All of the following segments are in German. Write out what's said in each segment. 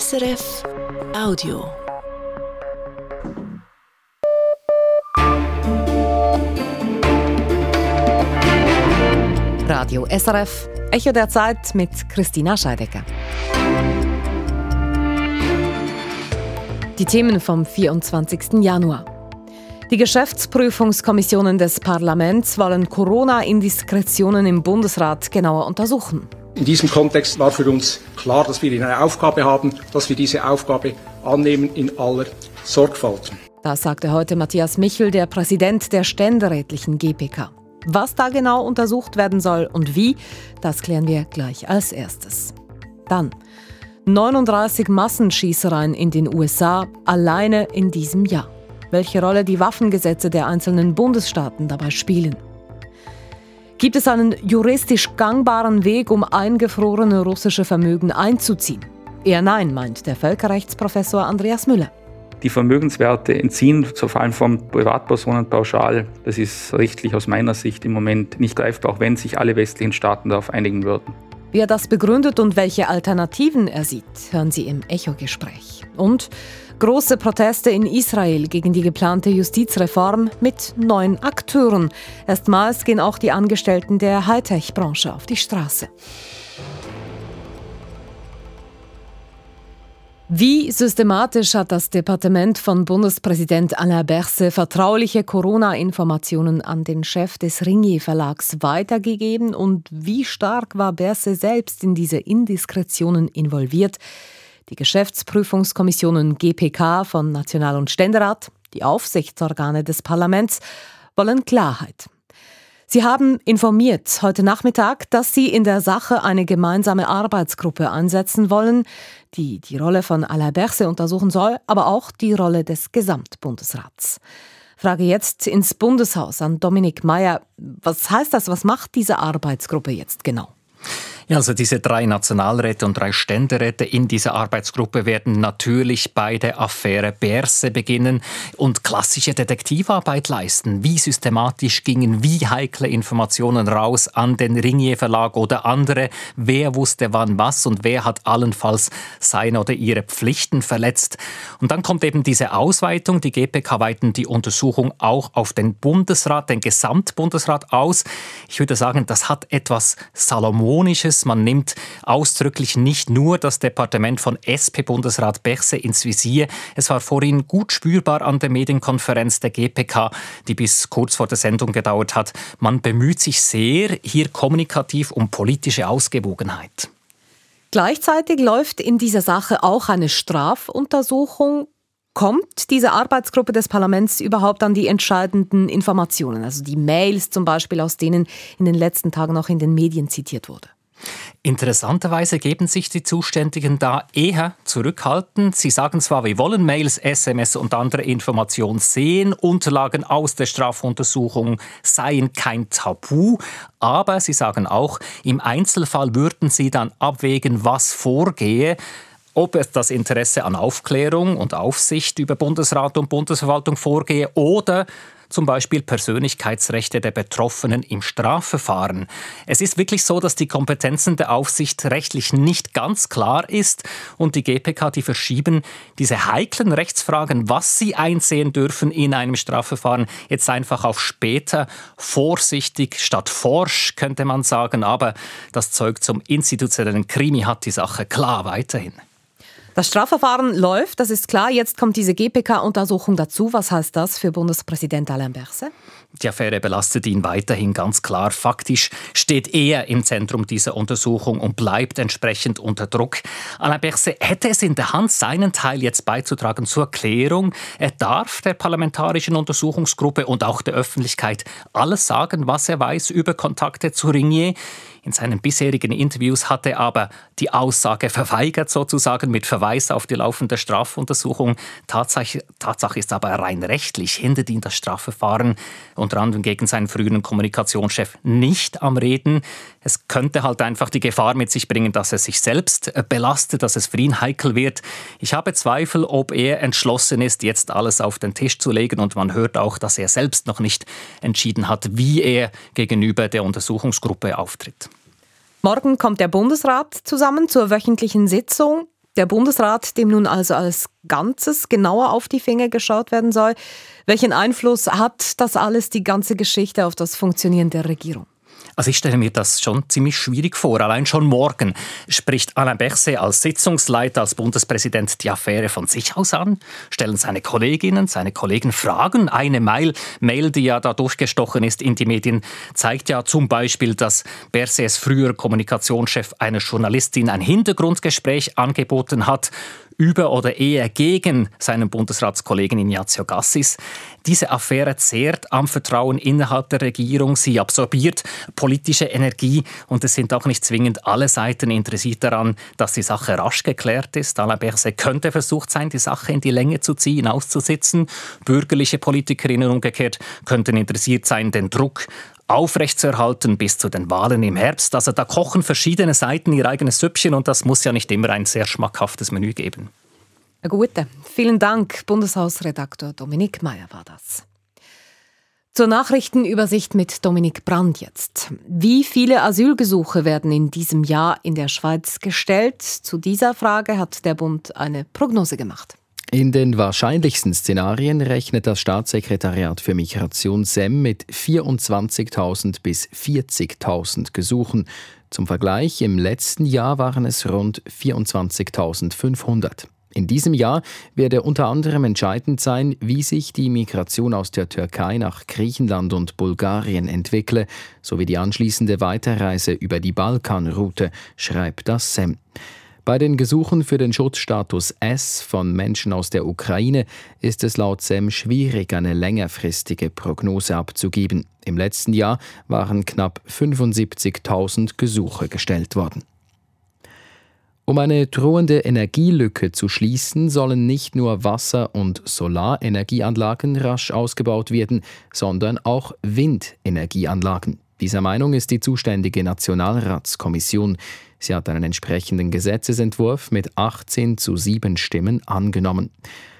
SRF Audio. Radio SRF, Echo der Zeit mit Christina Scheidecker. Die Themen vom 24. Januar. Die Geschäftsprüfungskommissionen des Parlaments wollen Corona-Indiskretionen im Bundesrat genauer untersuchen. In diesem Kontext war für uns klar, dass wir eine Aufgabe haben, dass wir diese Aufgabe annehmen in aller Sorgfalt. Das sagte heute Matthias Michel, der Präsident der ständerätlichen GPK. Was da genau untersucht werden soll und wie, das klären wir gleich als erstes. Dann 39 Massenschießereien in den USA alleine in diesem Jahr welche Rolle die Waffengesetze der einzelnen Bundesstaaten dabei spielen. Gibt es einen juristisch gangbaren Weg, um eingefrorene russische Vermögen einzuziehen? Eher nein, meint der Völkerrechtsprofessor Andreas Müller. Die Vermögenswerte entziehen, vor allem von Privatpersonen pauschal, das ist rechtlich aus meiner Sicht im Moment nicht greifbar, auch wenn sich alle westlichen Staaten darauf einigen würden. Wie er das begründet und welche Alternativen er sieht, hören Sie im Echo-Gespräch. Und Große Proteste in Israel gegen die geplante Justizreform mit neuen Akteuren. Erstmals gehen auch die Angestellten der Hightech-Branche auf die Straße. Wie systematisch hat das Departement von Bundespräsident Alain Berset vertrauliche Corona-Informationen an den Chef des Ringier Verlags weitergegeben und wie stark war Berset selbst in diese Indiskretionen involviert? Die Geschäftsprüfungskommissionen GPK von National- und Ständerat, die Aufsichtsorgane des Parlaments, wollen Klarheit. Sie haben informiert heute Nachmittag, dass Sie in der Sache eine gemeinsame Arbeitsgruppe einsetzen wollen, die die Rolle von Alain Berset untersuchen soll, aber auch die Rolle des Gesamtbundesrats. Frage jetzt ins Bundeshaus an Dominik Mayer. Was heißt das? Was macht diese Arbeitsgruppe jetzt genau? Ja, also diese drei Nationalräte und drei Ständeräte in dieser Arbeitsgruppe werden natürlich bei der Affäre Berse beginnen und klassische Detektivarbeit leisten. Wie systematisch gingen wie heikle Informationen raus an den Ringier Verlag oder andere? Wer wusste wann was und wer hat allenfalls seine oder ihre Pflichten verletzt? Und dann kommt eben diese Ausweitung. Die GPK weiten die Untersuchung auch auf den Bundesrat, den Gesamtbundesrat aus. Ich würde sagen, das hat etwas Salomonisches Man nimmt ausdrücklich nicht nur das Departement von SP-Bundesrat Bechse ins Visier. Es war vorhin gut spürbar an der Medienkonferenz der GPK, die bis kurz vor der Sendung gedauert hat. Man bemüht sich sehr hier kommunikativ um politische Ausgewogenheit. Gleichzeitig läuft in dieser Sache auch eine Strafuntersuchung. Kommt diese Arbeitsgruppe des Parlaments überhaupt an die entscheidenden Informationen, also die Mails zum Beispiel, aus denen in den letzten Tagen auch in den Medien zitiert wurde? Interessanterweise geben sich die Zuständigen da eher zurückhaltend. Sie sagen zwar, wir wollen Mails, SMS und andere Informationen sehen, Unterlagen aus der Strafuntersuchung seien kein Tabu, aber sie sagen auch, im Einzelfall würden sie dann abwägen, was vorgehe ob es das Interesse an Aufklärung und Aufsicht über Bundesrat und Bundesverwaltung vorgehe oder zum Beispiel Persönlichkeitsrechte der Betroffenen im Strafverfahren. Es ist wirklich so, dass die Kompetenzen der Aufsicht rechtlich nicht ganz klar ist und die GPK, die verschieben diese heiklen Rechtsfragen, was sie einsehen dürfen in einem Strafverfahren, jetzt einfach auf später, vorsichtig statt forsch, könnte man sagen, aber das Zeug zum institutionellen Krimi hat die Sache klar weiterhin. Das Strafverfahren läuft, das ist klar. Jetzt kommt diese GPK-Untersuchung dazu. Was heißt das für Bundespräsident Alain Berset? Die Affäre belastet ihn weiterhin ganz klar. Faktisch steht er im Zentrum dieser Untersuchung und bleibt entsprechend unter Druck. Alain Berset hätte es in der Hand, seinen Teil jetzt beizutragen zur Klärung. Er darf der parlamentarischen Untersuchungsgruppe und auch der Öffentlichkeit alles sagen, was er weiß über Kontakte zu Ringier. In seinen bisherigen Interviews hat er aber die Aussage verweigert, sozusagen mit Verweis auf die laufende Strafuntersuchung. Tatsache, Tatsache ist aber rein rechtlich hindert ihn das Strafverfahren unter anderem gegen seinen früheren Kommunikationschef nicht am Reden. Es könnte halt einfach die Gefahr mit sich bringen, dass er sich selbst äh, belastet, dass es für ihn heikel wird. Ich habe Zweifel, ob er entschlossen ist, jetzt alles auf den Tisch zu legen und man hört auch, dass er selbst noch nicht entschieden hat, wie er gegenüber der Untersuchungsgruppe auftritt. Morgen kommt der Bundesrat zusammen zur wöchentlichen Sitzung. Der Bundesrat, dem nun also als Ganzes genauer auf die Finger geschaut werden soll. Welchen Einfluss hat das alles, die ganze Geschichte, auf das Funktionieren der Regierung? Also ich stelle mir das schon ziemlich schwierig vor. Allein schon morgen spricht Alain Berset als Sitzungsleiter, als Bundespräsident die Affäre von sich aus an, stellen seine Kolleginnen, seine Kollegen Fragen. Eine Mail, Mail, die ja da durchgestochen ist in die Medien, zeigt ja zum Beispiel, dass Bersets früher Kommunikationschef einer Journalistin ein Hintergrundgespräch angeboten hat über oder eher gegen seinen Bundesratskollegen Ignazio Gassis. Diese Affäre zehrt am Vertrauen innerhalb der Regierung. Sie absorbiert politische Energie und es sind auch nicht zwingend alle Seiten interessiert daran, dass die Sache rasch geklärt ist. Alain Berset könnte versucht sein, die Sache in die Länge zu ziehen, auszusitzen. Bürgerliche Politikerinnen umgekehrt könnten interessiert sein, den Druck aufrechtzuerhalten bis zu den Wahlen im Herbst. Also da kochen verschiedene Seiten ihr eigenes Süppchen und das muss ja nicht immer ein sehr schmackhaftes Menü geben. Eine gute. Vielen Dank, Bundeshausredaktor Dominik Mayer war das. Zur Nachrichtenübersicht mit Dominik Brand jetzt. Wie viele Asylgesuche werden in diesem Jahr in der Schweiz gestellt? Zu dieser Frage hat der Bund eine Prognose gemacht. In den wahrscheinlichsten Szenarien rechnet das Staatssekretariat für Migration SEM mit 24.000 bis 40.000 Gesuchen. Zum Vergleich, im letzten Jahr waren es rund 24.500. In diesem Jahr werde unter anderem entscheidend sein, wie sich die Migration aus der Türkei nach Griechenland und Bulgarien entwickle, sowie die anschließende Weiterreise über die Balkanroute, schreibt das SEM. Bei den Gesuchen für den Schutzstatus S von Menschen aus der Ukraine ist es laut SEM schwierig, eine längerfristige Prognose abzugeben. Im letzten Jahr waren knapp 75.000 Gesuche gestellt worden. Um eine drohende Energielücke zu schließen, sollen nicht nur Wasser- und Solarenergieanlagen rasch ausgebaut werden, sondern auch Windenergieanlagen. Dieser Meinung ist die zuständige Nationalratskommission. Sie hat einen entsprechenden Gesetzesentwurf mit 18 zu 7 Stimmen angenommen.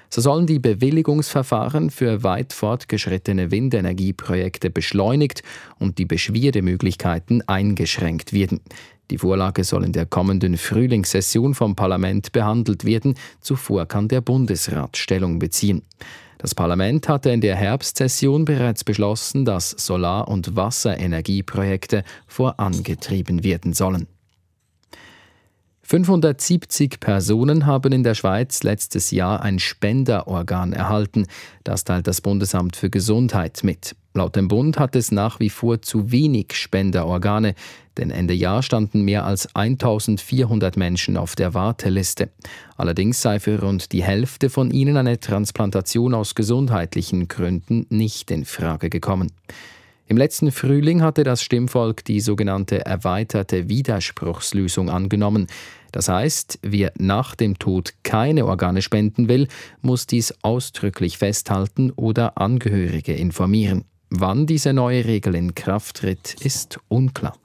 So sollen die Bewilligungsverfahren für weit fortgeschrittene Windenergieprojekte beschleunigt und die Beschwerdemöglichkeiten eingeschränkt werden. Die Vorlage soll in der kommenden Frühlingssession vom Parlament behandelt werden. Zuvor kann der Bundesrat Stellung beziehen. Das Parlament hatte in der Herbstsession bereits beschlossen, dass Solar- und Wasserenergieprojekte vorangetrieben werden sollen. 570 Personen haben in der Schweiz letztes Jahr ein Spenderorgan erhalten. Das teilt das Bundesamt für Gesundheit mit. Laut dem Bund hat es nach wie vor zu wenig Spenderorgane, denn Ende Jahr standen mehr als 1400 Menschen auf der Warteliste. Allerdings sei für rund die Hälfte von ihnen eine Transplantation aus gesundheitlichen Gründen nicht in Frage gekommen. Im letzten Frühling hatte das Stimmvolk die sogenannte erweiterte Widerspruchslösung angenommen. Das heißt, wer nach dem Tod keine Organe spenden will, muss dies ausdrücklich festhalten oder Angehörige informieren. Wann diese neue Regel in Kraft tritt, ist unklar.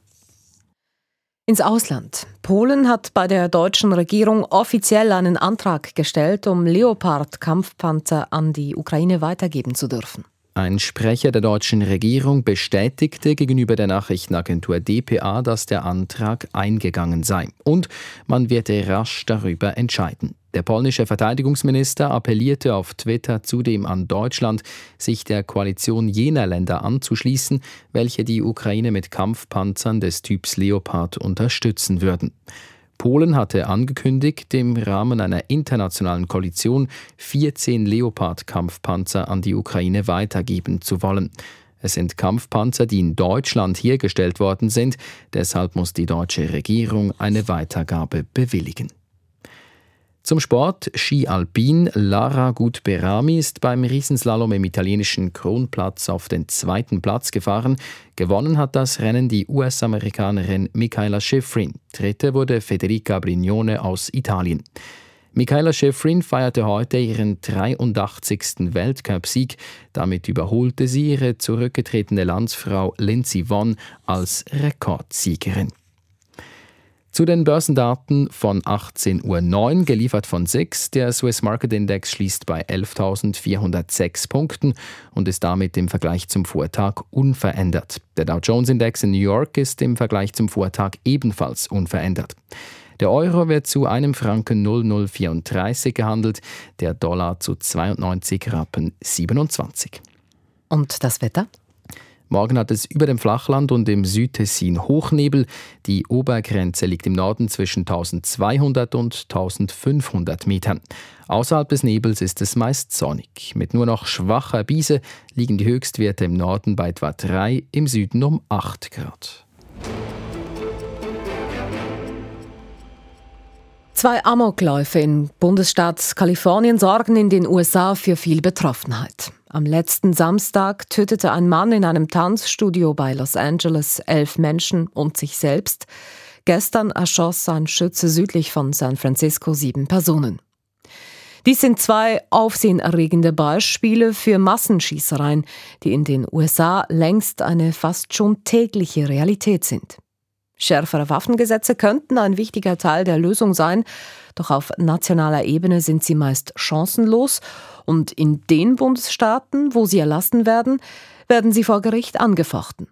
Ins Ausland. Polen hat bei der deutschen Regierung offiziell einen Antrag gestellt, um Leopard-Kampfpanzer an die Ukraine weitergeben zu dürfen. Ein Sprecher der deutschen Regierung bestätigte gegenüber der Nachrichtenagentur dpa, dass der Antrag eingegangen sei und man werde rasch darüber entscheiden. Der polnische Verteidigungsminister appellierte auf Twitter zudem an Deutschland, sich der Koalition jener Länder anzuschließen, welche die Ukraine mit Kampfpanzern des Typs Leopard unterstützen würden. Polen hatte angekündigt, im Rahmen einer internationalen Koalition 14 Leopard-Kampfpanzer an die Ukraine weitergeben zu wollen. Es sind Kampfpanzer, die in Deutschland hergestellt worden sind, deshalb muss die deutsche Regierung eine Weitergabe bewilligen. Zum Sport Ski Alpin. Lara Gutberami ist beim Riesenslalom im italienischen Kronplatz auf den zweiten Platz gefahren. Gewonnen hat das Rennen die US-Amerikanerin Michaela Schifrin. Dritte wurde Federica Brignone aus Italien. Michaela Schifrin feierte heute ihren 83. Weltcupsieg. Damit überholte sie ihre zurückgetretene Landsfrau Lindsey Vonn als Rekordsiegerin. Zu den Börsendaten von 18.09 Uhr, geliefert von SIX. Der Swiss Market Index schließt bei 11.406 Punkten und ist damit im Vergleich zum Vortag unverändert. Der Dow Jones Index in New York ist im Vergleich zum Vortag ebenfalls unverändert. Der Euro wird zu einem Franken 0034 gehandelt, der Dollar zu 92 Rappen 27. Und das Wetter? Morgen hat es über dem Flachland und im Südtessin Hochnebel. Die Obergrenze liegt im Norden zwischen 1200 und 1500 Metern. Außerhalb des Nebels ist es meist sonnig. Mit nur noch schwacher Biese liegen die Höchstwerte im Norden bei etwa 3, im Süden um 8 Grad. Zwei Amokläufe im Bundesstaat Kalifornien sorgen in den USA für viel Betroffenheit. Am letzten Samstag tötete ein Mann in einem Tanzstudio bei Los Angeles elf Menschen und sich selbst. Gestern erschoss ein Schütze südlich von San Francisco sieben Personen. Dies sind zwei aufsehenerregende Beispiele für Massenschießereien, die in den USA längst eine fast schon tägliche Realität sind. Schärfere Waffengesetze könnten ein wichtiger Teil der Lösung sein, doch auf nationaler Ebene sind sie meist chancenlos und in den Bundesstaaten, wo sie erlassen werden, werden sie vor Gericht angefochten.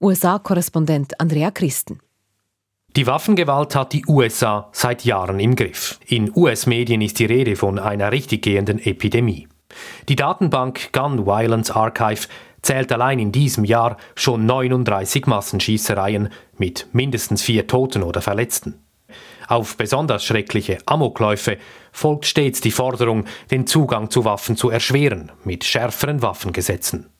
USA-Korrespondent Andrea Christen. Die Waffengewalt hat die USA seit Jahren im Griff. In US-Medien ist die Rede von einer richtig gehenden Epidemie. Die Datenbank Gun Violence Archive zählt allein in diesem Jahr schon 39 Massenschießereien mit mindestens vier Toten oder Verletzten. Auf besonders schreckliche Amokläufe folgt stets die Forderung, den Zugang zu Waffen zu erschweren mit schärferen Waffengesetzen.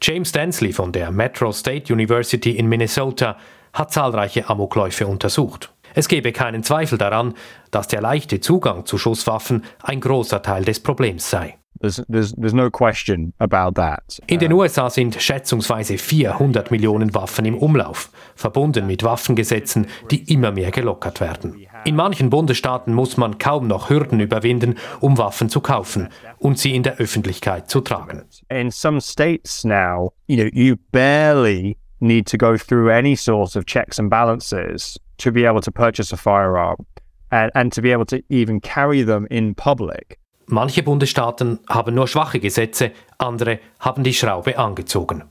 James Dansley von der Metro State University in Minnesota hat zahlreiche Amokläufe untersucht. Es gebe keinen Zweifel daran, dass der leichte Zugang zu Schusswaffen ein großer Teil des Problems sei. There's, there's, there's no question about that. In den USA sind schätzungsweise 400 Millionen Waffen im Umlauf, verbunden mit Waffengesetzen, die immer mehr gelockert werden. In manchen Bundesstaaten muss man kaum noch Hürden überwinden, um Waffen zu kaufen und sie in der Öffentlichkeit zu tragen. In some states now, you know, you barely need to go through any sort of checks and balances to be able to purchase a firearm and, and to be able to even carry them in public. Manche Bundesstaaten haben nur schwache Gesetze, andere haben die Schraube angezogen.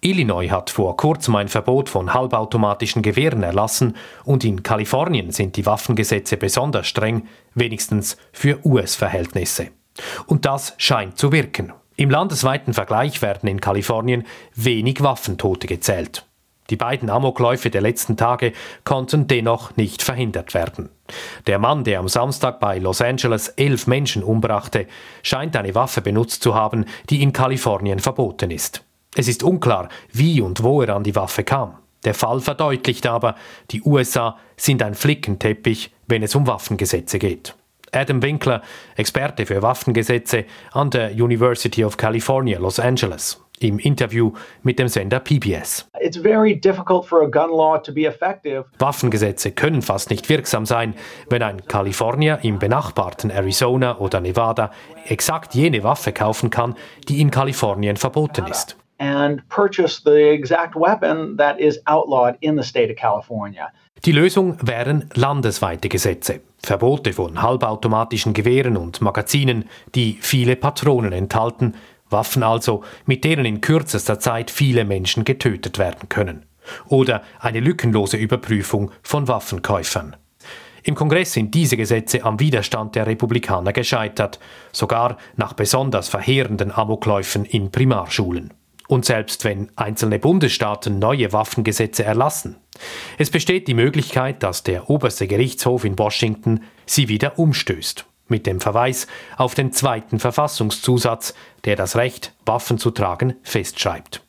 Illinois hat vor kurzem ein Verbot von halbautomatischen Gewehren erlassen und in Kalifornien sind die Waffengesetze besonders streng, wenigstens für US-Verhältnisse. Und das scheint zu wirken. Im landesweiten Vergleich werden in Kalifornien wenig Waffentote gezählt. Die beiden Amokläufe der letzten Tage konnten dennoch nicht verhindert werden. Der Mann, der am Samstag bei Los Angeles elf Menschen umbrachte, scheint eine Waffe benutzt zu haben, die in Kalifornien verboten ist. Es ist unklar, wie und wo er an die Waffe kam. Der Fall verdeutlicht aber, die USA sind ein Flickenteppich, wenn es um Waffengesetze geht. Adam Winkler, Experte für Waffengesetze an der University of California, Los Angeles im Interview mit dem Sender PBS. Waffengesetze können fast nicht wirksam sein, wenn ein Kalifornier im benachbarten Arizona oder Nevada exakt jene Waffe kaufen kann, die in Kalifornien verboten ist. Die Lösung wären landesweite Gesetze. Verbote von halbautomatischen Gewehren und Magazinen, die viele Patronen enthalten, Waffen also, mit denen in kürzester Zeit viele Menschen getötet werden können. Oder eine lückenlose Überprüfung von Waffenkäufern. Im Kongress sind diese Gesetze am Widerstand der Republikaner gescheitert, sogar nach besonders verheerenden Amokläufen in Primarschulen. Und selbst wenn einzelne Bundesstaaten neue Waffengesetze erlassen, es besteht die Möglichkeit, dass der oberste Gerichtshof in Washington sie wieder umstößt mit dem Verweis auf den zweiten Verfassungszusatz, der das Recht, Waffen zu tragen, festschreibt.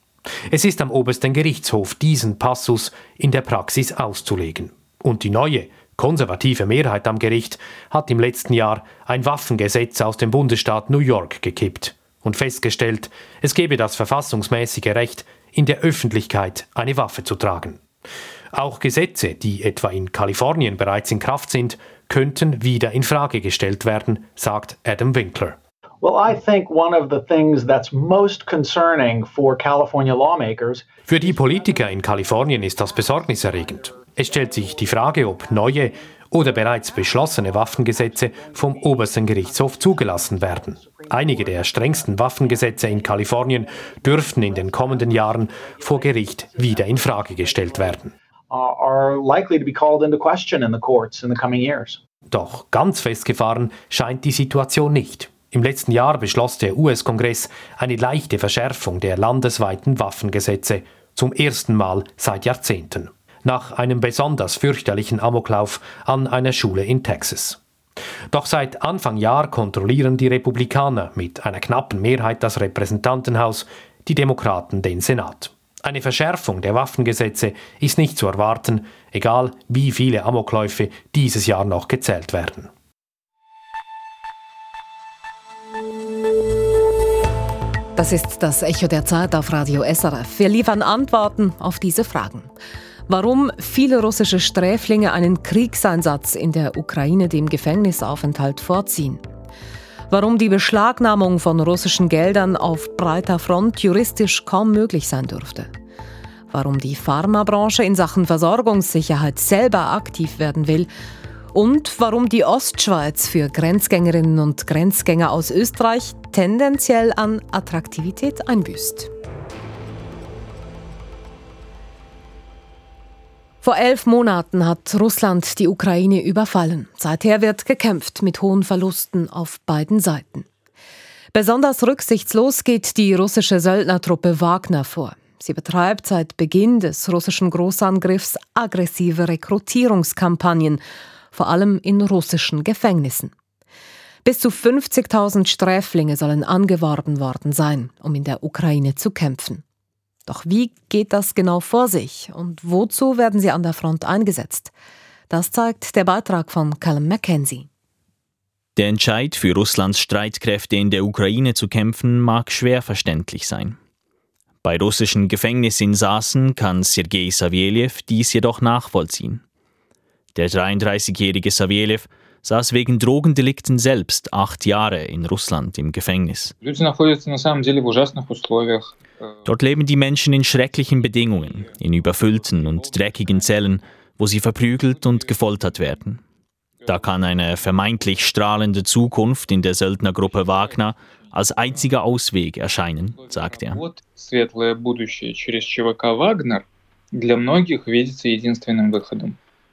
Es ist am obersten Gerichtshof, diesen Passus in der Praxis auszulegen. Und die neue, konservative Mehrheit am Gericht hat im letzten Jahr ein Waffengesetz aus dem Bundesstaat New York gekippt und festgestellt, es gebe das verfassungsmäßige Recht, in der Öffentlichkeit eine Waffe zu tragen. Auch Gesetze, die etwa in Kalifornien bereits in Kraft sind, könnten wieder in Frage gestellt werden, sagt Adam Winkler. Well, I think one of the things that's most concerning for California lawmakers Für die Politiker in Kalifornien ist das besorgniserregend. Es stellt sich die Frage, ob neue oder bereits beschlossene Waffengesetze vom obersten Gerichtshof zugelassen werden. Einige der strengsten Waffengesetze in Kalifornien dürften in den kommenden Jahren vor Gericht wieder in Frage gestellt werden. Uh, are likely to be called into question in the courts in the coming years. Doch ganz festgefahren scheint die Situation nicht. Im letzten Jahr beschloss der US-Kongress eine leichte Verschärfung der landesweiten Waffengesetze zum ersten Mal seit Jahrzehnten, nach einem besonders fürchterlichen Amoklauf an einer Schule in Texas. Doch seit Anfang Jahr kontrollieren die Republikaner mit einer knappen Mehrheit das Repräsentantenhaus, die Demokraten den Senat. Eine Verschärfung der Waffengesetze ist nicht zu erwarten, egal wie viele Amokläufe dieses Jahr noch gezählt werden. Das ist das Echo der Zeit auf Radio SRF. Wir liefern Antworten auf diese Fragen. Warum viele russische Sträflinge einen Kriegseinsatz in der Ukraine dem Gefängnisaufenthalt vorziehen. Warum die Beschlagnahmung von russischen Geldern auf breiter Front juristisch kaum möglich sein dürfte. Warum die Pharmabranche in Sachen Versorgungssicherheit selber aktiv werden will und warum die Ostschweiz für Grenzgängerinnen und Grenzgänger aus Österreich tendenziell an Attraktivität einbüßt. Vor elf Monaten hat Russland die Ukraine überfallen. Seither wird gekämpft mit hohen Verlusten auf beiden Seiten. Besonders rücksichtslos geht die russische Söldnertruppe Wagner vor. Sie betreibt seit Beginn des russischen Großangriffs aggressive Rekrutierungskampagnen vor allem in russischen Gefängnissen. Bis zu 50.000 Sträflinge sollen angeworben worden sein, um in der Ukraine zu kämpfen. Doch wie geht das genau vor sich und wozu werden sie an der Front eingesetzt? Das zeigt der Beitrag von Callum Mackenzie. Der Entscheid für Russlands Streitkräfte in der Ukraine zu kämpfen mag schwer verständlich sein. Bei russischen Gefängnisinsassen kann Sergei Saveljew dies jedoch nachvollziehen. Der 33-jährige Saveljew saß wegen Drogendelikten selbst acht Jahre in Russland im Gefängnis. Dort leben die Menschen in schrecklichen Bedingungen, in überfüllten und dreckigen Zellen, wo sie verprügelt und gefoltert werden. Da kann eine vermeintlich strahlende Zukunft in der Söldnergruppe Wagner als einziger Ausweg erscheinen, sagt er.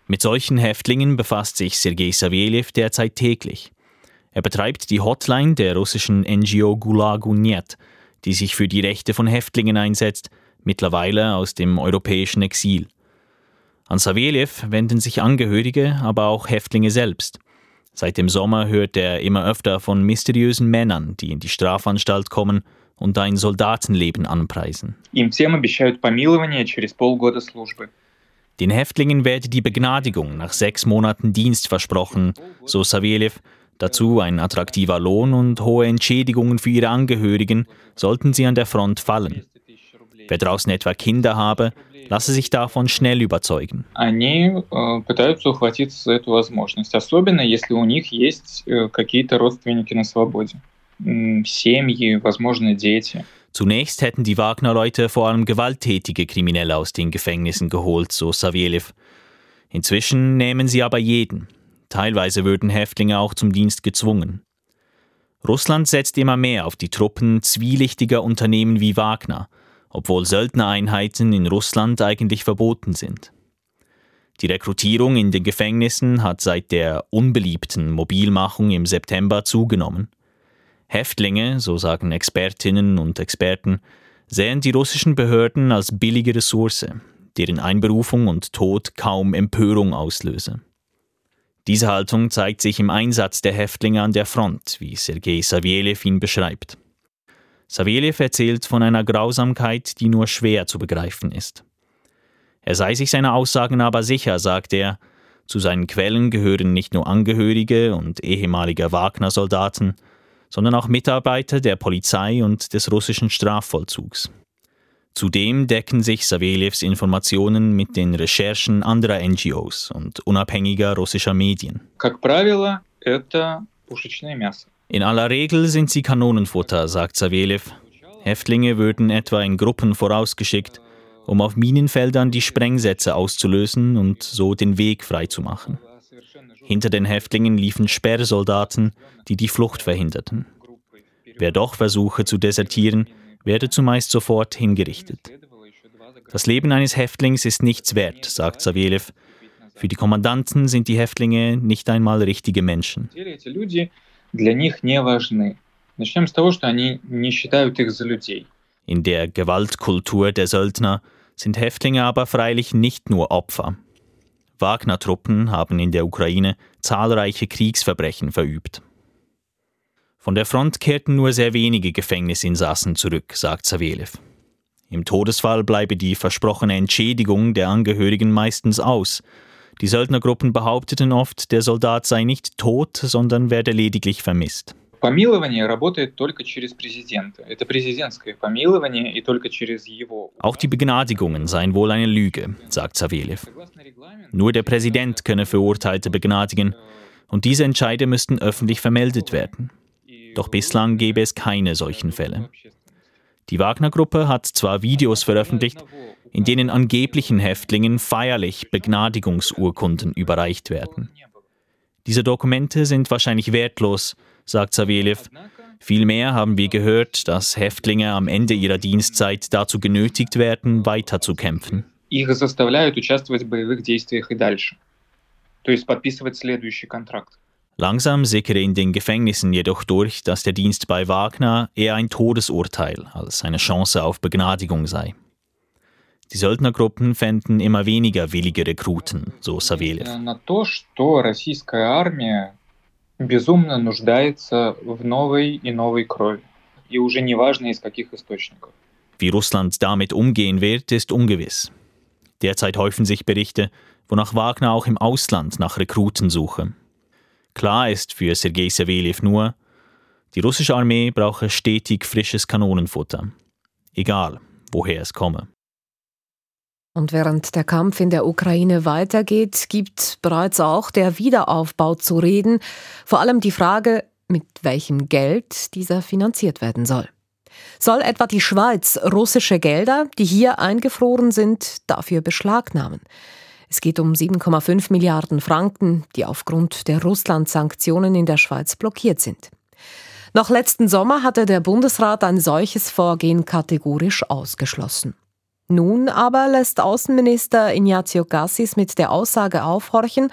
Mit solchen Häftlingen befasst sich Sergei Savelyev derzeit täglich. Er betreibt die Hotline der russischen NGO Gulag Unyet, die sich für die Rechte von Häftlingen einsetzt, mittlerweile aus dem europäischen Exil. An Saveliev wenden sich Angehörige, aber auch Häftlinge selbst. Seit dem Sommer hört er immer öfter von mysteriösen Männern, die in die Strafanstalt kommen und ein Soldatenleben anpreisen. Den Häftlingen werde die Begnadigung nach sechs Monaten Dienst versprochen, so Saveliev, Dazu ein attraktiver Lohn und hohe Entschädigungen für ihre Angehörigen, sollten sie an der Front fallen. Wer draußen etwa Kinder habe, lasse sich davon schnell überzeugen. Zunächst hätten die Wagner-Leute vor allem gewalttätige Kriminelle aus den Gefängnissen geholt, so Savielev. Inzwischen nehmen sie aber jeden, Teilweise würden Häftlinge auch zum Dienst gezwungen. Russland setzt immer mehr auf die Truppen zwielichtiger Unternehmen wie Wagner, obwohl Söldnereinheiten in Russland eigentlich verboten sind. Die Rekrutierung in den Gefängnissen hat seit der unbeliebten Mobilmachung im September zugenommen. Häftlinge, so sagen Expertinnen und Experten, sähen die russischen Behörden als billige Ressource, deren Einberufung und Tod kaum Empörung auslöse. Diese Haltung zeigt sich im Einsatz der Häftlinge an der Front, wie Sergei Saveljew ihn beschreibt. Saveljew erzählt von einer Grausamkeit, die nur schwer zu begreifen ist. Er sei sich seiner Aussagen aber sicher, sagt er, zu seinen Quellen gehören nicht nur Angehörige und ehemalige Wagner-Soldaten, sondern auch Mitarbeiter der Polizei und des russischen Strafvollzugs. Zudem decken sich Saveljews Informationen mit den Recherchen anderer NGOs und unabhängiger russischer Medien. In aller Regel sind sie Kanonenfutter, sagt Saveljew. Häftlinge würden etwa in Gruppen vorausgeschickt, um auf Minenfeldern die Sprengsätze auszulösen und so den Weg freizumachen. Hinter den Häftlingen liefen Sperrsoldaten, die die Flucht verhinderten. Wer doch versuche zu desertieren, werde zumeist sofort hingerichtet. Das Leben eines Häftlings ist nichts wert, sagt Savielev. Für die Kommandanten sind die Häftlinge nicht einmal richtige Menschen. In der Gewaltkultur der Söldner sind Häftlinge aber freilich nicht nur Opfer. Wagner-Truppen haben in der Ukraine zahlreiche Kriegsverbrechen verübt. Von der Front kehrten nur sehr wenige Gefängnisinsassen zurück, sagt Sawelew. Im Todesfall bleibe die versprochene Entschädigung der Angehörigen meistens aus. Die Söldnergruppen behaupteten oft, der Soldat sei nicht tot, sondern werde lediglich vermisst. Auch die Begnadigungen seien wohl eine Lüge, sagt Sawelew. Nur der Präsident könne Verurteilte begnadigen und diese Entscheide müssten öffentlich vermeldet werden. Doch bislang gäbe es keine solchen Fälle. Die Wagner-Gruppe hat zwar Videos veröffentlicht, in denen angeblichen Häftlingen feierlich Begnadigungsurkunden überreicht werden. Diese Dokumente sind wahrscheinlich wertlos, sagt Savelev. Vielmehr haben wir gehört, dass Häftlinge am Ende ihrer Dienstzeit dazu genötigt werden, weiterzukämpfen. Langsam sickere in den Gefängnissen jedoch durch, dass der Dienst bei Wagner eher ein Todesurteil als eine Chance auf Begnadigung sei. Die Söldnergruppen fänden immer weniger willige Rekruten, so Savelev безумно нуждается в новой и новой крови. И уже неважно, из каких источников. Wie Russland damit umgehen wird, ist ungewiss. Derzeit häufen sich Berichte, wonach Wagner auch im Ausland nach Rekruten suche. Klar ist für Sergei Savelev nur, die russische Armee brauche stetig frisches Kanonenfutter, egal woher es komme. Und während der Kampf in der Ukraine weitergeht, gibt bereits auch der Wiederaufbau zu reden. Vor allem die Frage, mit welchem Geld dieser finanziert werden soll. Soll etwa die Schweiz russische Gelder, die hier eingefroren sind, dafür beschlagnahmen? Es geht um 7,5 Milliarden Franken, die aufgrund der Russland-Sanktionen in der Schweiz blockiert sind. Noch letzten Sommer hatte der Bundesrat ein solches Vorgehen kategorisch ausgeschlossen. Nun aber lässt Außenminister Ignazio Gassis mit der Aussage aufhorchen,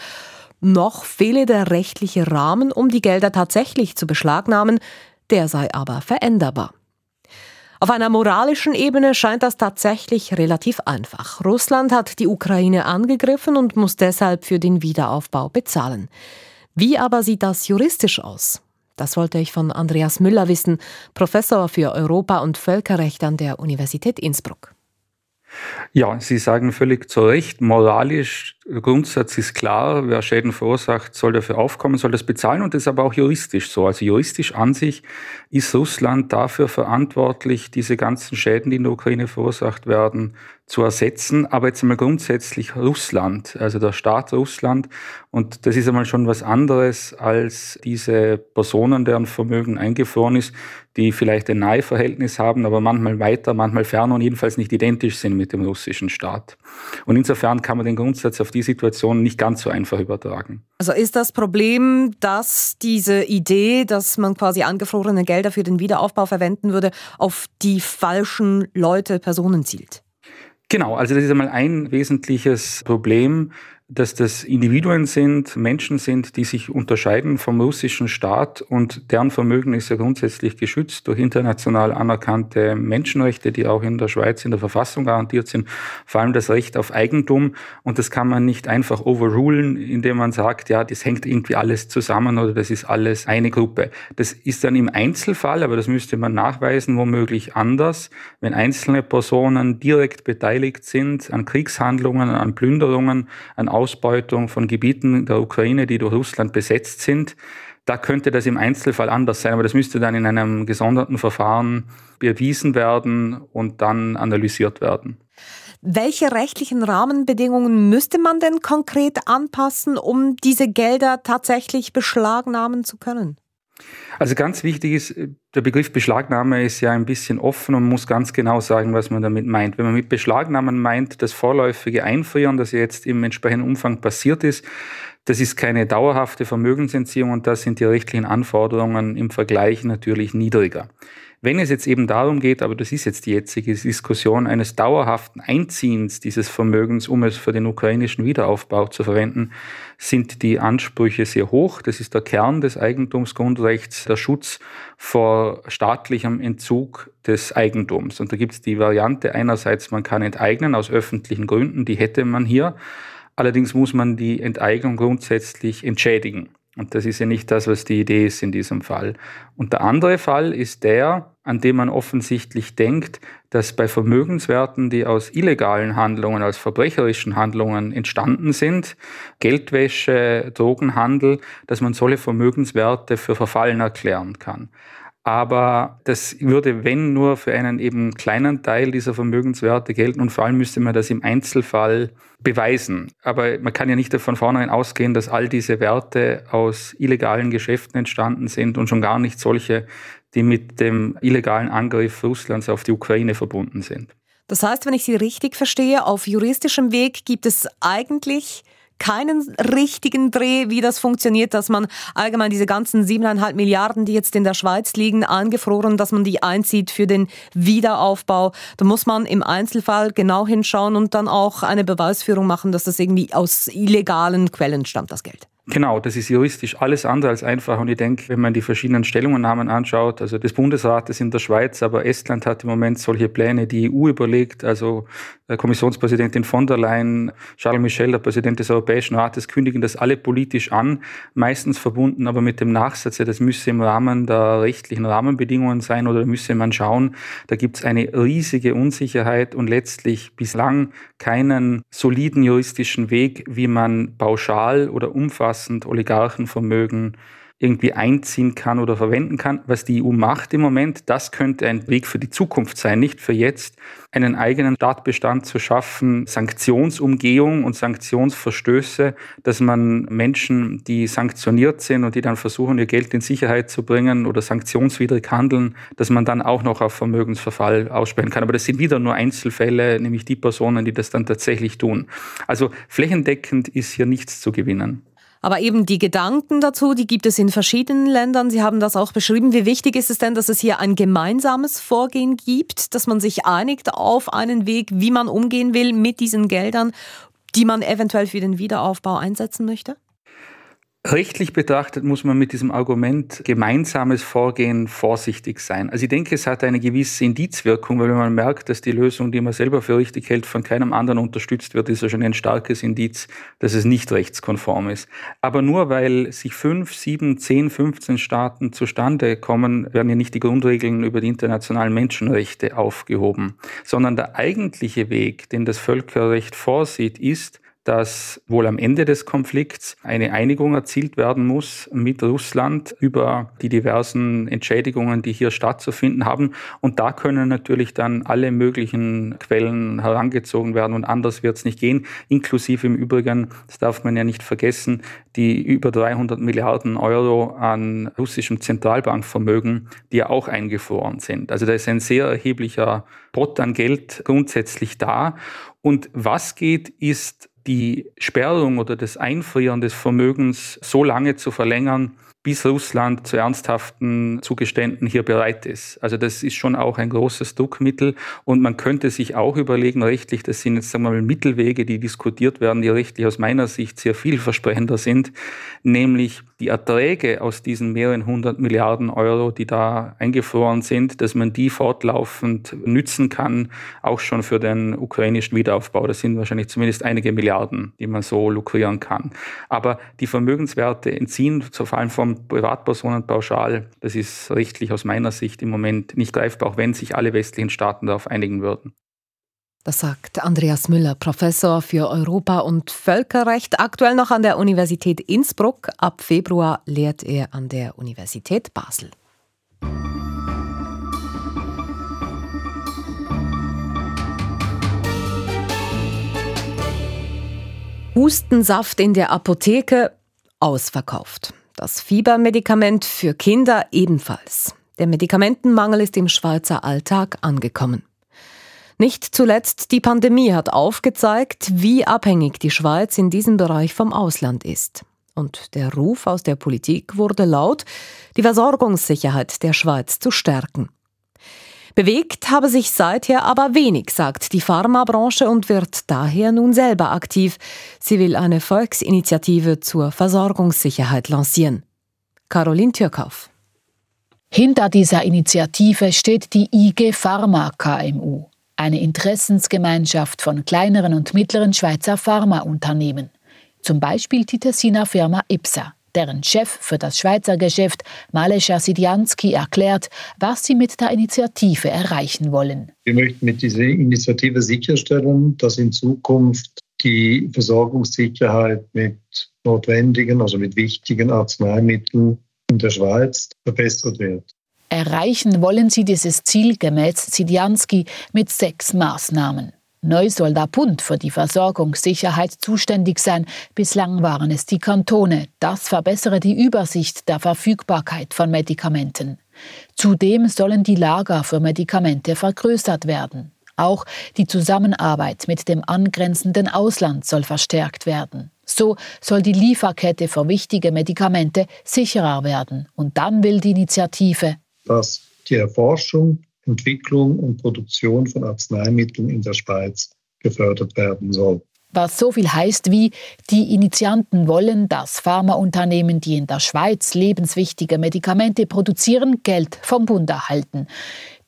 noch fehle der rechtliche Rahmen, um die Gelder tatsächlich zu beschlagnahmen, der sei aber veränderbar. Auf einer moralischen Ebene scheint das tatsächlich relativ einfach. Russland hat die Ukraine angegriffen und muss deshalb für den Wiederaufbau bezahlen. Wie aber sieht das juristisch aus? Das wollte ich von Andreas Müller wissen, Professor für Europa- und Völkerrecht an der Universität Innsbruck. Ja, Sie sagen völlig zu Recht, moralisch, der Grundsatz ist klar, wer Schäden verursacht, soll dafür aufkommen, soll das bezahlen und das ist aber auch juristisch so. Also juristisch an sich ist Russland dafür verantwortlich, diese ganzen Schäden, die in der Ukraine verursacht werden, zu ersetzen. Aber jetzt einmal grundsätzlich Russland, also der Staat Russland. Und das ist einmal schon was anderes als diese Personen, deren Vermögen eingefroren ist, die vielleicht ein Naheverhältnis haben, aber manchmal weiter, manchmal ferner und jedenfalls nicht identisch sind mit dem russischen Staat. Und insofern kann man den Grundsatz auf die Situation nicht ganz so einfach übertragen. Also ist das Problem, dass diese Idee, dass man quasi angefrorene Gelder für den Wiederaufbau verwenden würde, auf die falschen Leute, Personen zielt? Genau, also das ist einmal ein wesentliches Problem dass das Individuen sind, Menschen sind, die sich unterscheiden vom russischen Staat und deren Vermögen ist ja grundsätzlich geschützt durch international anerkannte Menschenrechte, die auch in der Schweiz in der Verfassung garantiert sind, vor allem das Recht auf Eigentum und das kann man nicht einfach overrulen, indem man sagt, ja, das hängt irgendwie alles zusammen oder das ist alles eine Gruppe. Das ist dann im Einzelfall, aber das müsste man nachweisen, womöglich anders, wenn einzelne Personen direkt beteiligt sind an Kriegshandlungen, an Plünderungen, an Ausbeutung von Gebieten der Ukraine, die durch Russland besetzt sind. Da könnte das im Einzelfall anders sein, aber das müsste dann in einem gesonderten Verfahren bewiesen werden und dann analysiert werden. Welche rechtlichen Rahmenbedingungen müsste man denn konkret anpassen, um diese Gelder tatsächlich beschlagnahmen zu können? Also ganz wichtig ist, der Begriff Beschlagnahme ist ja ein bisschen offen und muss ganz genau sagen, was man damit meint. Wenn man mit Beschlagnahmen meint, das vorläufige Einfrieren, das jetzt im entsprechenden Umfang passiert ist, das ist keine dauerhafte Vermögensentziehung und da sind die rechtlichen Anforderungen im Vergleich natürlich niedriger. Wenn es jetzt eben darum geht, aber das ist jetzt die jetzige Diskussion eines dauerhaften Einziehens dieses Vermögens, um es für den ukrainischen Wiederaufbau zu verwenden, sind die Ansprüche sehr hoch. Das ist der Kern des Eigentumsgrundrechts, der Schutz vor staatlichem Entzug des Eigentums. Und da gibt es die Variante einerseits, man kann enteignen aus öffentlichen Gründen, die hätte man hier. Allerdings muss man die Enteignung grundsätzlich entschädigen. Und das ist ja nicht das, was die Idee ist in diesem Fall. Und der andere Fall ist der, an dem man offensichtlich denkt, dass bei Vermögenswerten, die aus illegalen Handlungen, aus verbrecherischen Handlungen entstanden sind, Geldwäsche, Drogenhandel, dass man solche Vermögenswerte für verfallen erklären kann. Aber das würde, wenn nur für einen eben kleinen Teil dieser Vermögenswerte gelten und vor allem müsste man das im Einzelfall beweisen. Aber man kann ja nicht davon vornherein ausgehen, dass all diese Werte aus illegalen Geschäften entstanden sind und schon gar nicht solche, die mit dem illegalen Angriff Russlands auf die Ukraine verbunden sind. Das heißt, wenn ich Sie richtig verstehe, auf juristischem Weg gibt es eigentlich keinen richtigen Dreh, wie das funktioniert, dass man allgemein diese ganzen siebeneinhalb Milliarden, die jetzt in der Schweiz liegen, angefroren, dass man die einzieht für den Wiederaufbau. Da muss man im Einzelfall genau hinschauen und dann auch eine Beweisführung machen, dass das irgendwie aus illegalen Quellen stammt, das Geld. Genau, das ist juristisch alles andere als einfach. Und ich denke, wenn man die verschiedenen Stellungnahmen anschaut, also des Bundesrates in der Schweiz, aber Estland hat im Moment solche Pläne, die EU überlegt, also Kommissionspräsidentin von der Leyen, Charles Michel, der Präsident des Europäischen Rates, kündigen das alle politisch an, meistens verbunden aber mit dem Nachsatz, ja, das müsse im Rahmen der rechtlichen Rahmenbedingungen sein oder müsse man schauen. Da gibt es eine riesige Unsicherheit und letztlich bislang keinen soliden juristischen Weg, wie man pauschal oder umfassend Oligarchenvermögen irgendwie einziehen kann oder verwenden kann. Was die EU macht im Moment, das könnte ein Weg für die Zukunft sein, nicht für jetzt, einen eigenen Startbestand zu schaffen, Sanktionsumgehung und Sanktionsverstöße, dass man Menschen, die sanktioniert sind und die dann versuchen, ihr Geld in Sicherheit zu bringen oder sanktionswidrig handeln, dass man dann auch noch auf Vermögensverfall aussprechen kann. Aber das sind wieder nur Einzelfälle, nämlich die Personen, die das dann tatsächlich tun. Also flächendeckend ist hier nichts zu gewinnen. Aber eben die Gedanken dazu, die gibt es in verschiedenen Ländern. Sie haben das auch beschrieben. Wie wichtig ist es denn, dass es hier ein gemeinsames Vorgehen gibt, dass man sich einigt auf einen Weg, wie man umgehen will mit diesen Geldern, die man eventuell für den Wiederaufbau einsetzen möchte? Rechtlich betrachtet muss man mit diesem Argument gemeinsames Vorgehen vorsichtig sein. Also ich denke, es hat eine gewisse Indizwirkung, weil wenn man merkt, dass die Lösung, die man selber für richtig hält, von keinem anderen unterstützt wird, ist ja schon ein starkes Indiz, dass es nicht rechtskonform ist. Aber nur weil sich fünf, sieben, zehn, 15 Staaten zustande kommen, werden ja nicht die Grundregeln über die internationalen Menschenrechte aufgehoben, sondern der eigentliche Weg, den das Völkerrecht vorsieht, ist, dass wohl am Ende des Konflikts eine Einigung erzielt werden muss mit Russland über die diversen Entschädigungen, die hier stattzufinden haben. Und da können natürlich dann alle möglichen Quellen herangezogen werden und anders wird es nicht gehen, inklusive im Übrigen, das darf man ja nicht vergessen, die über 300 Milliarden Euro an russischem Zentralbankvermögen, die ja auch eingefroren sind. Also da ist ein sehr erheblicher Pot an Geld grundsätzlich da. Und was geht, ist die Sperrung oder das Einfrieren des Vermögens so lange zu verlängern, bis Russland zu ernsthaften Zugeständen hier bereit ist. Also das ist schon auch ein großes Druckmittel und man könnte sich auch überlegen, rechtlich, das sind jetzt sagen wir mal Mittelwege, die diskutiert werden, die rechtlich aus meiner Sicht sehr vielversprechender sind, nämlich die Erträge aus diesen mehreren hundert Milliarden Euro, die da eingefroren sind, dass man die fortlaufend nützen kann, auch schon für den ukrainischen Wiederaufbau. Das sind wahrscheinlich zumindest einige Milliarden, die man so lukrieren kann. Aber die Vermögenswerte entziehen, vor allem Privatpersonen pauschal, das ist rechtlich aus meiner Sicht im Moment nicht greifbar, auch wenn sich alle westlichen Staaten darauf einigen würden. Das sagt Andreas Müller, Professor für Europa- und Völkerrecht, aktuell noch an der Universität Innsbruck. Ab Februar lehrt er an der Universität Basel. Hustensaft in der Apotheke ausverkauft. Das Fiebermedikament für Kinder ebenfalls. Der Medikamentenmangel ist im Schweizer Alltag angekommen. Nicht zuletzt die Pandemie hat aufgezeigt, wie abhängig die Schweiz in diesem Bereich vom Ausland ist. Und der Ruf aus der Politik wurde laut, die Versorgungssicherheit der Schweiz zu stärken. Bewegt habe sich seither aber wenig, sagt die Pharmabranche und wird daher nun selber aktiv. Sie will eine Volksinitiative zur Versorgungssicherheit lancieren. Caroline Türkauf. Hinter dieser Initiative steht die IG Pharma KMU, eine Interessensgemeinschaft von kleineren und mittleren Schweizer Pharmaunternehmen. Zum Beispiel die Tessiner Firma IPSA deren Chef für das Schweizer Geschäft, Malesha Sidianski, erklärt, was sie mit der Initiative erreichen wollen. Wir möchten mit dieser Initiative sicherstellen, dass in Zukunft die Versorgungssicherheit mit notwendigen, also mit wichtigen Arzneimitteln in der Schweiz verbessert wird. Erreichen wollen sie dieses Ziel gemäß Sidianski mit sechs Maßnahmen. Neu soll der Bund für die Versorgungssicherheit zuständig sein. Bislang waren es die Kantone. Das verbessere die Übersicht der Verfügbarkeit von Medikamenten. Zudem sollen die Lager für Medikamente vergrößert werden. Auch die Zusammenarbeit mit dem angrenzenden Ausland soll verstärkt werden. So soll die Lieferkette für wichtige Medikamente sicherer werden. Und dann will die Initiative, dass die Erforschung Entwicklung und Produktion von Arzneimitteln in der Schweiz gefördert werden soll. Was so viel heißt wie, die Initianten wollen, dass Pharmaunternehmen, die in der Schweiz lebenswichtige Medikamente produzieren, Geld vom Bund erhalten.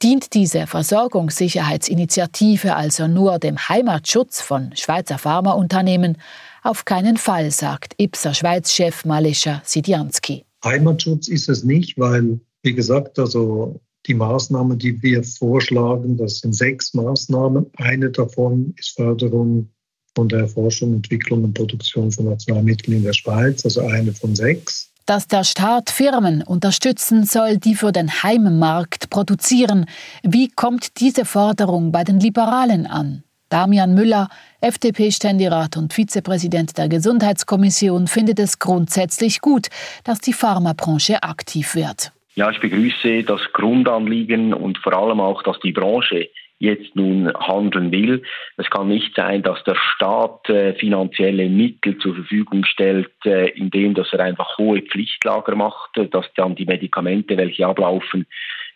Dient diese Versorgungssicherheitsinitiative also nur dem Heimatschutz von Schweizer Pharmaunternehmen? Auf keinen Fall, sagt IPSA Schweiz-Chef Malesha Sidianski. Heimatschutz ist es nicht, weil, wie gesagt, also die Maßnahmen, die wir vorschlagen, das sind sechs Maßnahmen. Eine davon ist Förderung von der Forschung, Entwicklung und Produktion von Arzneimitteln in der Schweiz, also eine von sechs. Dass der Staat Firmen unterstützen soll, die für den Heimmarkt produzieren. Wie kommt diese Forderung bei den Liberalen an? Damian Müller, FDP-Ständerat und Vizepräsident der Gesundheitskommission, findet es grundsätzlich gut, dass die Pharmabranche aktiv wird. Ja, ich begrüße das Grundanliegen und vor allem auch, dass die Branche jetzt nun handeln will. Es kann nicht sein, dass der Staat äh, finanzielle Mittel zur Verfügung stellt, äh, indem dass er einfach hohe Pflichtlager macht, äh, dass dann die Medikamente, welche ablaufen,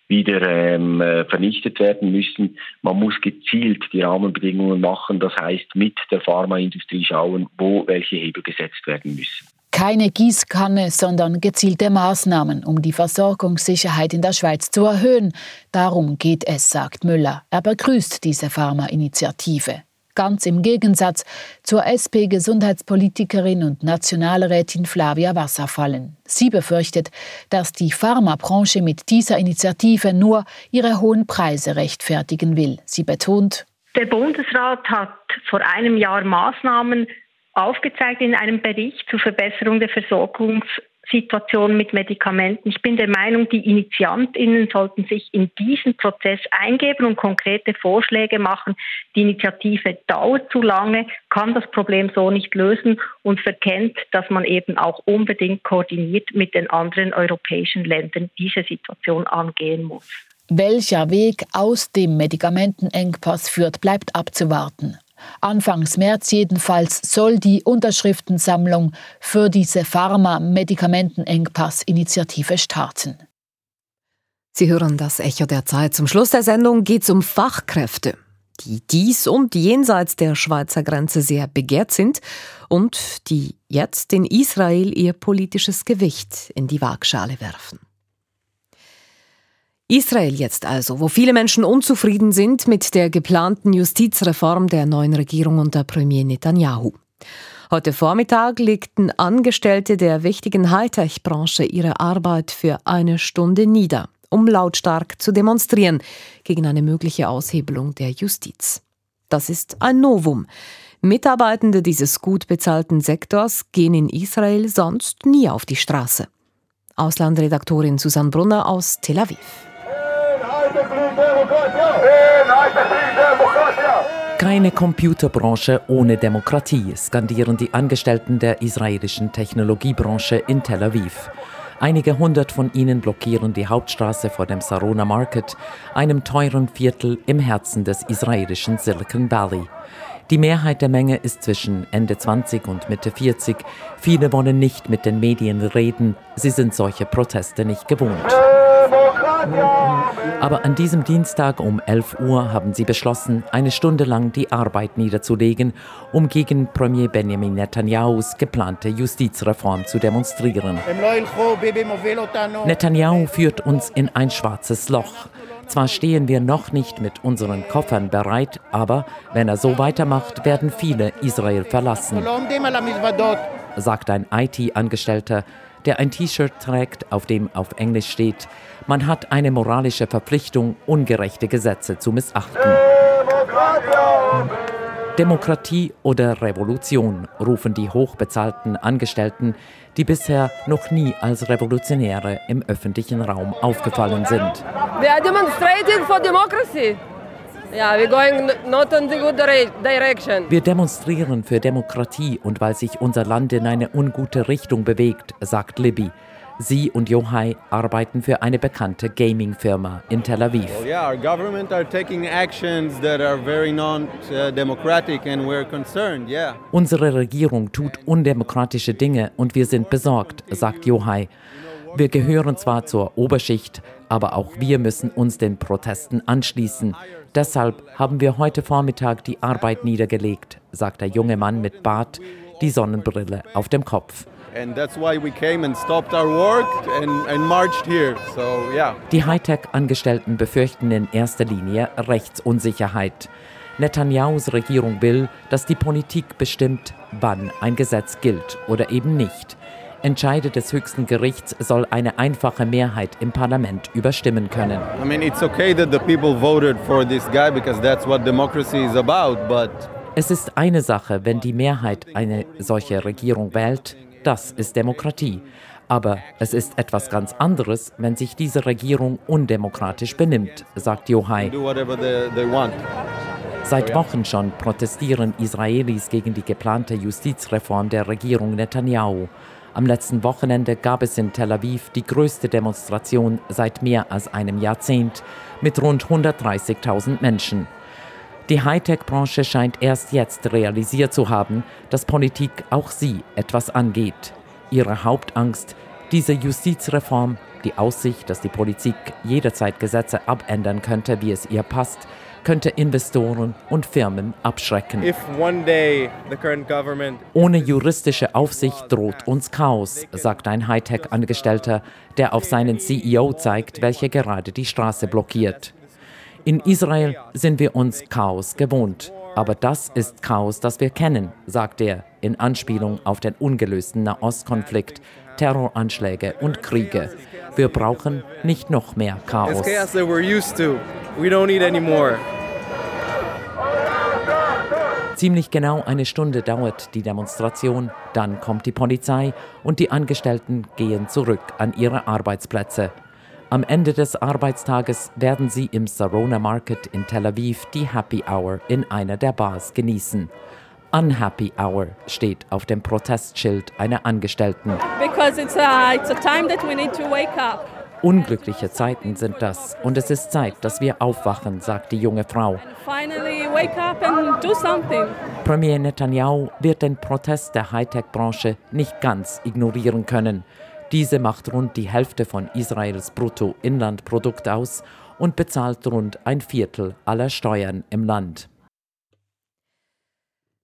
wieder ähm, äh, vernichtet werden müssen. Man muss gezielt die Rahmenbedingungen machen, das heißt mit der Pharmaindustrie schauen, wo welche Hebel gesetzt werden müssen. Keine Gießkanne, sondern gezielte Maßnahmen, um die Versorgungssicherheit in der Schweiz zu erhöhen. Darum geht es, sagt Müller. Er begrüßt diese Pharmainitiative. Ganz im Gegensatz zur SP-Gesundheitspolitikerin und Nationalrätin Flavia Wasserfallen. Sie befürchtet, dass die Pharmabranche mit dieser Initiative nur ihre hohen Preise rechtfertigen will. Sie betont, der Bundesrat hat vor einem Jahr Maßnahmen aufgezeigt in einem Bericht zur Verbesserung der Versorgungssituation mit Medikamenten. Ich bin der Meinung, die Initiantinnen sollten sich in diesen Prozess eingeben und konkrete Vorschläge machen. Die Initiative dauert zu lange, kann das Problem so nicht lösen und verkennt, dass man eben auch unbedingt koordiniert mit den anderen europäischen Ländern diese Situation angehen muss. Welcher Weg aus dem Medikamentenengpass führt, bleibt abzuwarten. Anfangs März jedenfalls soll die Unterschriftensammlung für diese Pharma-Medikamentenengpass-Initiative starten. Sie hören das Echo der Zeit. Zum Schluss der Sendung geht es um Fachkräfte, die dies und jenseits der Schweizer Grenze sehr begehrt sind und die jetzt in Israel ihr politisches Gewicht in die Waagschale werfen. Israel jetzt also, wo viele Menschen unzufrieden sind mit der geplanten Justizreform der neuen Regierung unter Premier Netanyahu. Heute Vormittag legten Angestellte der wichtigen Hightech-Branche ihre Arbeit für eine Stunde nieder, um lautstark zu demonstrieren gegen eine mögliche Aushebelung der Justiz. Das ist ein Novum. Mitarbeitende dieses gut bezahlten Sektors gehen in Israel sonst nie auf die Straße. Auslandredaktorin Susanne Brunner aus Tel Aviv. Keine Computerbranche ohne Demokratie, skandieren die Angestellten der israelischen Technologiebranche in Tel Aviv. Einige hundert von ihnen blockieren die Hauptstraße vor dem Sarona Market, einem teuren Viertel im Herzen des israelischen Silicon Valley. Die Mehrheit der Menge ist zwischen Ende 20 und Mitte 40. Viele wollen nicht mit den Medien reden, sie sind solche Proteste nicht gewohnt. Aber an diesem Dienstag um 11 Uhr haben sie beschlossen, eine Stunde lang die Arbeit niederzulegen, um gegen Premier Benjamin Netanyahus geplante Justizreform zu demonstrieren. Netanyahu führt uns in ein schwarzes Loch. Zwar stehen wir noch nicht mit unseren Koffern bereit, aber wenn er so weitermacht, werden viele Israel verlassen, sagt ein IT-Angestellter, der ein T-Shirt trägt, auf dem auf Englisch steht, man hat eine moralische Verpflichtung, ungerechte Gesetze zu missachten. Demokratie oder Revolution, rufen die hochbezahlten Angestellten, die bisher noch nie als Revolutionäre im öffentlichen Raum aufgefallen sind. We are for democracy. Yeah, we're going not in the good direction. Wir demonstrieren für Demokratie und weil sich unser Land in eine ungute Richtung bewegt, sagt Libby. Sie und Yohai arbeiten für eine bekannte Gaming-Firma in Tel Aviv. Well, yeah, our government are taking actions that are very non-democratic and we're concerned, yeah. Unsere Regierung tut undemokratische Dinge und wir sind besorgt, sagt Yohai. Wir gehören zwar zur Oberschicht, aber auch wir müssen uns den Protesten anschließen. Deshalb haben wir heute Vormittag die Arbeit niedergelegt, sagt der junge Mann mit Bart, die Sonnenbrille auf dem Kopf. And that's why we came and stopped our work and, and marched here. So, yeah. Die Hightech-Angestellten befürchten in erster Linie Rechtsunsicherheit. Netanyahus Regierung will, dass die Politik bestimmt, wann ein Gesetz gilt oder eben nicht. Entscheide des höchsten Gerichts soll eine einfache Mehrheit im Parlament überstimmen können. I mean, it's okay that the people voted for this guy because that's what democracy is about, but Es ist eine Sache, wenn die Mehrheit eine solche Regierung wählt, das ist Demokratie. Aber es ist etwas ganz anderes, wenn sich diese Regierung undemokratisch benimmt, sagt Yohai. Seit Wochen schon protestieren Israelis gegen die geplante Justizreform der Regierung Netanyahu. Am letzten Wochenende gab es in Tel Aviv die größte Demonstration seit mehr als einem Jahrzehnt mit rund 130.000 Menschen. Die Hightech-Branche scheint erst jetzt realisiert zu haben, dass Politik auch sie etwas angeht. Ihre Hauptangst, diese Justizreform, die Aussicht, dass die Politik jederzeit Gesetze abändern könnte, wie es ihr passt, könnte Investoren und Firmen abschrecken. Ohne juristische Aufsicht droht uns Chaos, sagt ein Hightech-Angestellter, der auf seinen CEO zeigt, welcher gerade die Straße blockiert. In Israel sind wir uns Chaos gewohnt. Aber das ist Chaos, das wir kennen, sagt er in Anspielung auf den ungelösten Nahostkonflikt, Terroranschläge und Kriege. Wir brauchen nicht noch mehr Chaos. Ziemlich genau eine Stunde dauert die Demonstration, dann kommt die Polizei und die Angestellten gehen zurück an ihre Arbeitsplätze. Am Ende des Arbeitstages werden sie im Sarona Market in Tel Aviv die Happy Hour in einer der Bars genießen. Unhappy Hour steht auf dem Protestschild einer Angestellten. because it's a, it's a time that we need to wake up. Unglückliche Zeiten sind das und es ist Zeit, dass wir aufwachen, sagt die junge Frau. Finally, wake up and do something. Premier Netanyahu wird den Protest der Hightech-Branche nicht ganz ignorieren können. Diese macht rund die Hälfte von Israels Bruttoinlandprodukt aus und bezahlt rund ein Viertel aller Steuern im Land.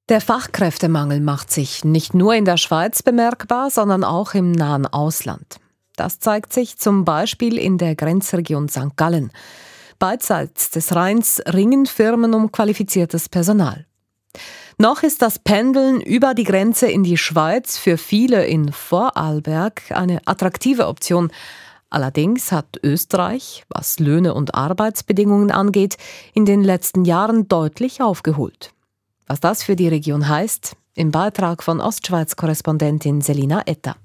Der Fachkräftemangel macht sich nicht nur in der Schweiz bemerkbar, sondern auch im nahen Ausland. Das zeigt sich zum Beispiel in der Grenzregion St. Gallen. Beidseits des Rheins ringen Firmen um qualifiziertes Personal. Noch ist das Pendeln über die Grenze in die Schweiz für viele in Vorarlberg eine attraktive Option. Allerdings hat Österreich, was Löhne und Arbeitsbedingungen angeht, in den letzten Jahren deutlich aufgeholt. Was das für die Region heißt, im Beitrag von Ostschweiz-Korrespondentin Selina Etter.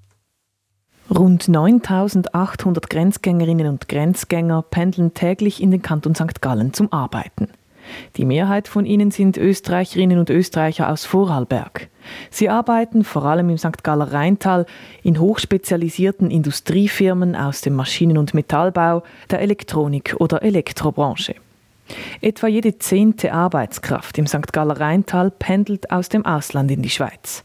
Rund 9800 Grenzgängerinnen und Grenzgänger pendeln täglich in den Kanton St. Gallen zum Arbeiten. Die Mehrheit von ihnen sind Österreicherinnen und Österreicher aus Vorarlberg. Sie arbeiten vor allem im St. Galler Rheintal in hochspezialisierten Industriefirmen aus dem Maschinen- und Metallbau, der Elektronik- oder Elektrobranche. Etwa jede zehnte Arbeitskraft im St. Galler Rheintal pendelt aus dem Ausland in die Schweiz.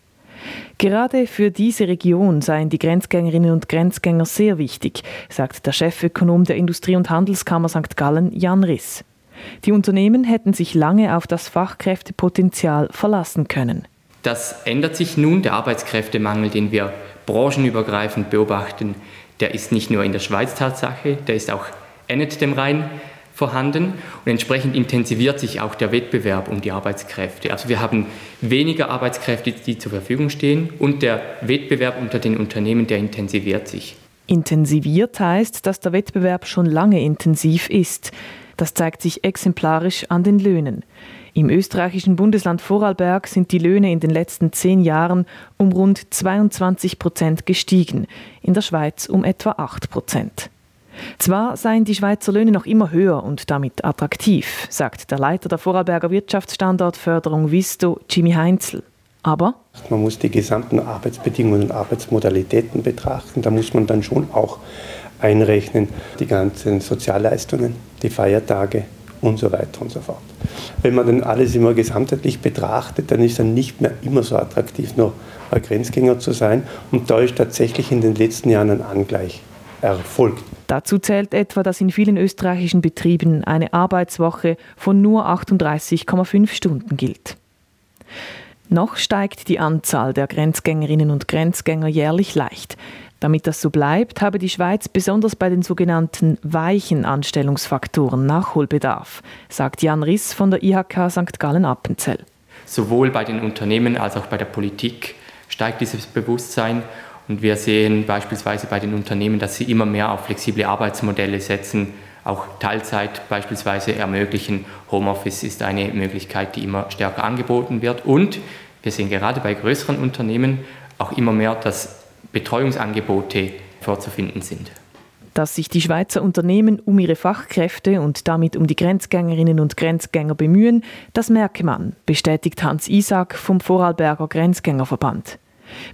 Gerade für diese Region seien die Grenzgängerinnen und Grenzgänger sehr wichtig, sagt der Chefökonom der Industrie- und Handelskammer St. Gallen, Jan Riss. Die Unternehmen hätten sich lange auf das Fachkräftepotenzial verlassen können. Das ändert sich nun. Der Arbeitskräftemangel, den wir branchenübergreifend beobachten, der ist nicht nur in der Schweiz Tatsache, der ist auch endet dem Rhein vorhanden und entsprechend intensiviert sich auch der Wettbewerb um die Arbeitskräfte. Also wir haben weniger Arbeitskräfte, die zur Verfügung stehen und der Wettbewerb unter den Unternehmen, der intensiviert sich. Intensiviert heißt, dass der Wettbewerb schon lange intensiv ist. Das zeigt sich exemplarisch an den Löhnen. Im österreichischen Bundesland Vorarlberg sind die Löhne in den letzten zehn Jahren um rund 22 Prozent gestiegen, in der Schweiz um etwa 8 Prozent. Zwar seien die Schweizer Löhne noch immer höher und damit attraktiv, sagt der Leiter der Vorarlberger Wirtschaftsstandortförderung Visto, Jimmy Heinzel. Aber man muss die gesamten Arbeitsbedingungen und Arbeitsmodalitäten betrachten. Da muss man dann schon auch einrechnen die ganzen Sozialleistungen, die Feiertage und so weiter und so fort. Wenn man dann alles immer gesamtheitlich betrachtet, dann ist dann nicht mehr immer so attraktiv, noch ein Grenzgänger zu sein. Und da ist tatsächlich in den letzten Jahren ein Angleich erfolgt. Dazu zählt etwa, dass in vielen österreichischen Betrieben eine Arbeitswoche von nur 38,5 Stunden gilt. Noch steigt die Anzahl der Grenzgängerinnen und Grenzgänger jährlich leicht. Damit das so bleibt, habe die Schweiz besonders bei den sogenannten weichen Anstellungsfaktoren Nachholbedarf, sagt Jan Riss von der IHK St. Gallen-Appenzell. Sowohl bei den Unternehmen als auch bei der Politik steigt dieses Bewusstsein und wir sehen beispielsweise bei den Unternehmen, dass sie immer mehr auf flexible Arbeitsmodelle setzen, auch Teilzeit beispielsweise ermöglichen. Homeoffice ist eine Möglichkeit, die immer stärker angeboten wird. Und wir sehen gerade bei größeren Unternehmen auch immer mehr, dass Betreuungsangebote vorzufinden sind. Dass sich die Schweizer Unternehmen um ihre Fachkräfte und damit um die Grenzgängerinnen und Grenzgänger bemühen, das merke man, bestätigt Hans Isaac vom Vorarlberger Grenzgängerverband.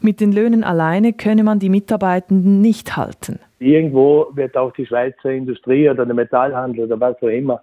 Mit den Löhnen alleine könne man die Mitarbeitenden nicht halten. Irgendwo wird auch die Schweizer Industrie oder der Metallhandel oder was auch immer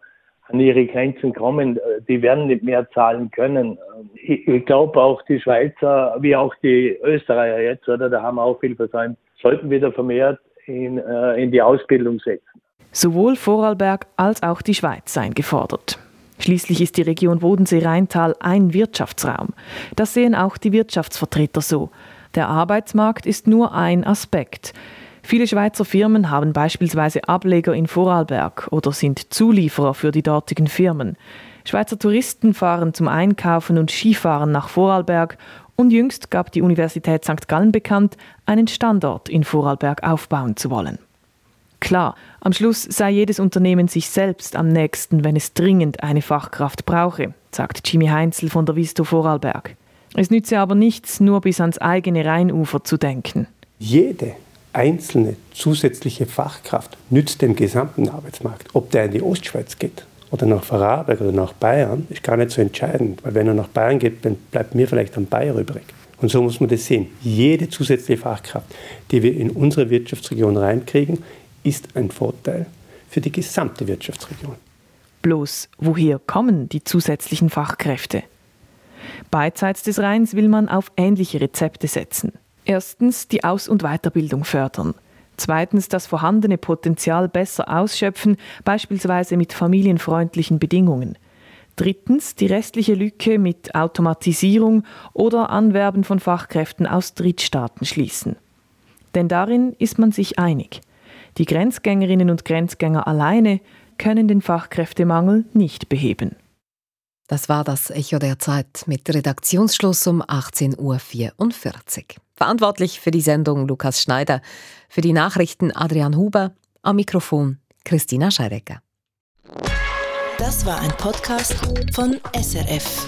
an ihre Grenzen kommen. Die werden nicht mehr zahlen können. Ich glaube auch die Schweizer, wie auch die Österreicher jetzt, oder, da haben wir auch viel versäumt, sollten wieder vermehrt in, äh, in die Ausbildung setzen. Sowohl Vorarlberg als auch die Schweiz seien gefordert. Schließlich ist die Region Bodensee-Rheintal ein Wirtschaftsraum. Das sehen auch die Wirtschaftsvertreter so. Der Arbeitsmarkt ist nur ein Aspekt. Viele Schweizer Firmen haben beispielsweise Ableger in Vorarlberg oder sind Zulieferer für die dortigen Firmen. Schweizer Touristen fahren zum Einkaufen und Skifahren nach Vorarlberg und jüngst gab die Universität St. Gallen bekannt, einen Standort in Vorarlberg aufbauen zu wollen. Klar, am Schluss sei jedes Unternehmen sich selbst am nächsten, wenn es dringend eine Fachkraft brauche, sagt Jimmy Heinzel von der Visto Vorarlberg. Es nütze aber nichts, nur bis ans eigene Rheinufer zu denken. Jede einzelne zusätzliche Fachkraft nützt dem gesamten Arbeitsmarkt. Ob der in die Ostschweiz geht oder nach Vorarlberg oder nach Bayern, ist gar nicht so entscheidend, weil wenn er nach Bayern geht, dann bleibt mir vielleicht ein Bayer übrig. Und so muss man das sehen. Jede zusätzliche Fachkraft, die wir in unsere Wirtschaftsregion reinkriegen, ist ein Vorteil für die gesamte Wirtschaftsregion. Bloß, woher kommen die zusätzlichen Fachkräfte? Beidseits des Rheins will man auf ähnliche Rezepte setzen. Erstens die Aus- und Weiterbildung fördern. Zweitens das vorhandene Potenzial besser ausschöpfen, beispielsweise mit familienfreundlichen Bedingungen. Drittens die restliche Lücke mit Automatisierung oder Anwerben von Fachkräften aus Drittstaaten schließen. Denn darin ist man sich einig. Die Grenzgängerinnen und Grenzgänger alleine können den Fachkräftemangel nicht beheben. Das war das Echo der Zeit mit Redaktionsschluss um 18.44 Uhr. Verantwortlich für die Sendung Lukas Schneider, für die Nachrichten Adrian Huber, am Mikrofon Christina Scheirecker. Das war ein Podcast von SRF.